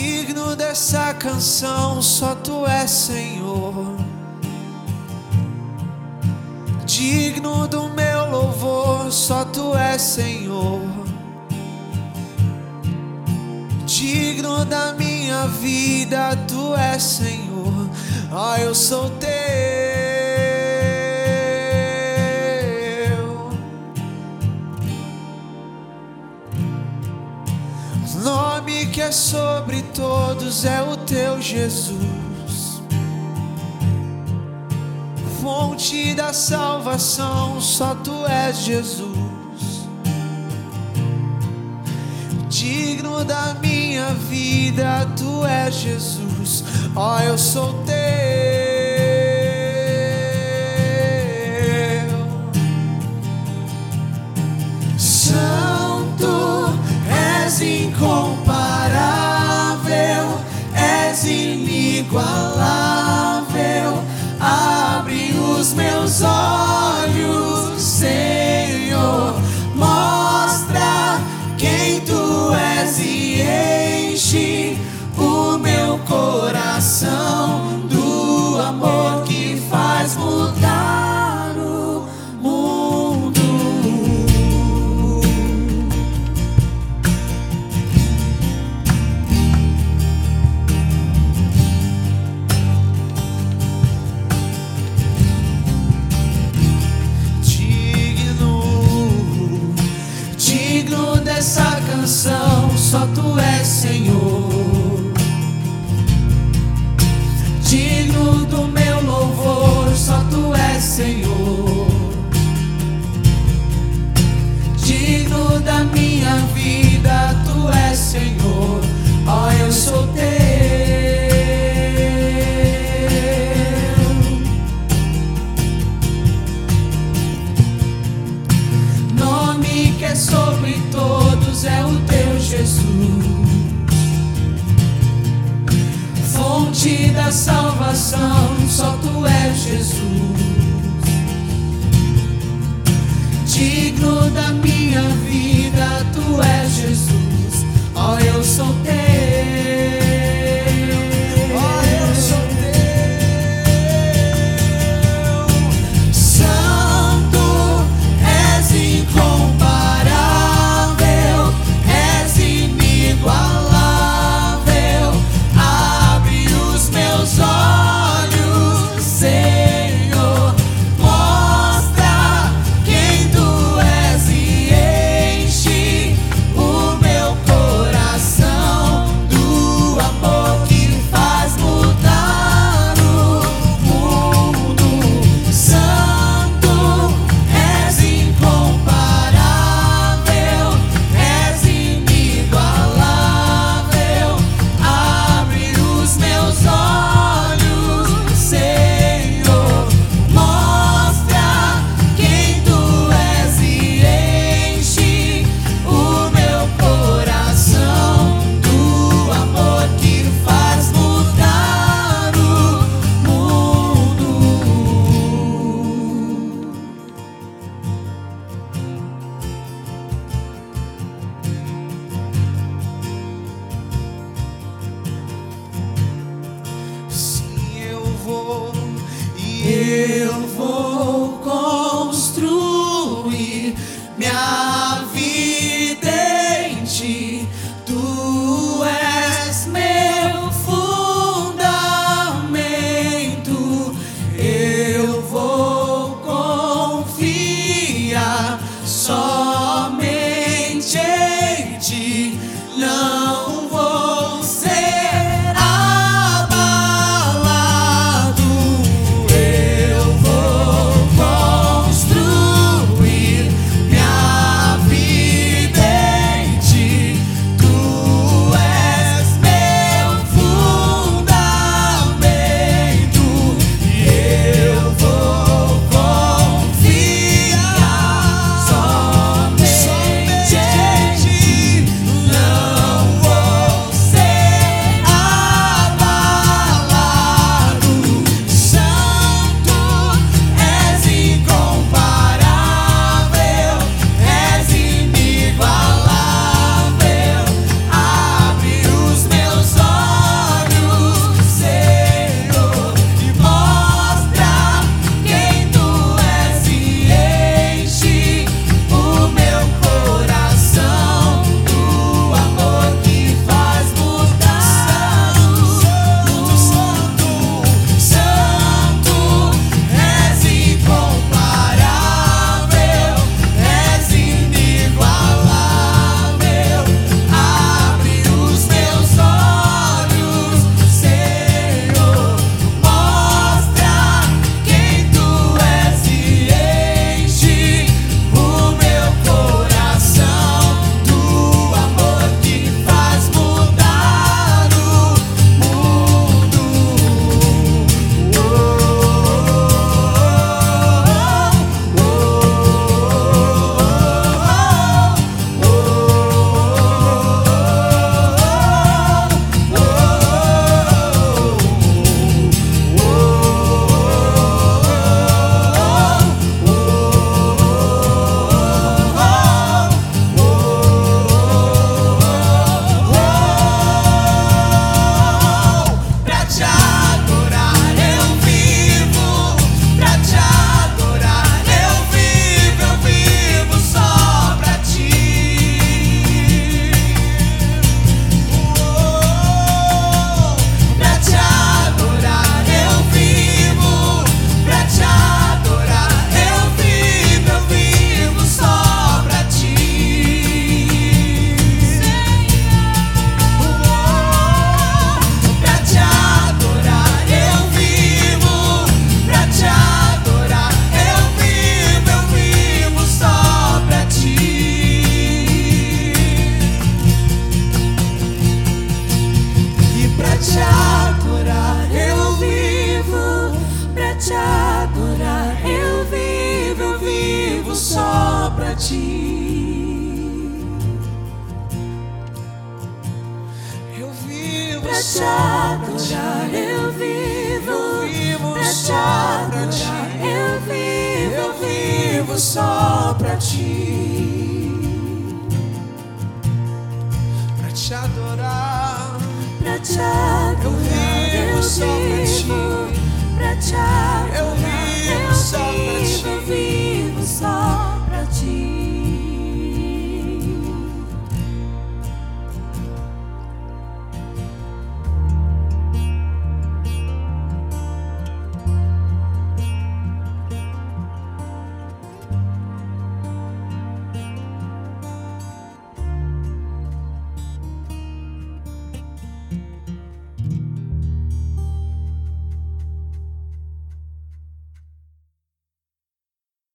Digno dessa canção, só tu és Senhor. Digno do meu louvor, só tu és Senhor. Digno da minha vida, tu és Senhor. Ah, eu sou teu. Que é sobre todos é o teu Jesus. Fonte da salvação, só tu és Jesus. Digno da minha vida, tu és Jesus. Ó, eu sou teu. És incomparável, Senhor. Digno do meu louvor, só tu és Senhor. Jesus. Digno da minha vida, mi-a fi ti. Eu vivo pra te adorar, eu vivo, eu vivo pra te adorar, eu vivo, eu vivo só pra ti. Pra te adorar, pra te adorar, eu vivo, eu vivo só pra ti, pra te adorar.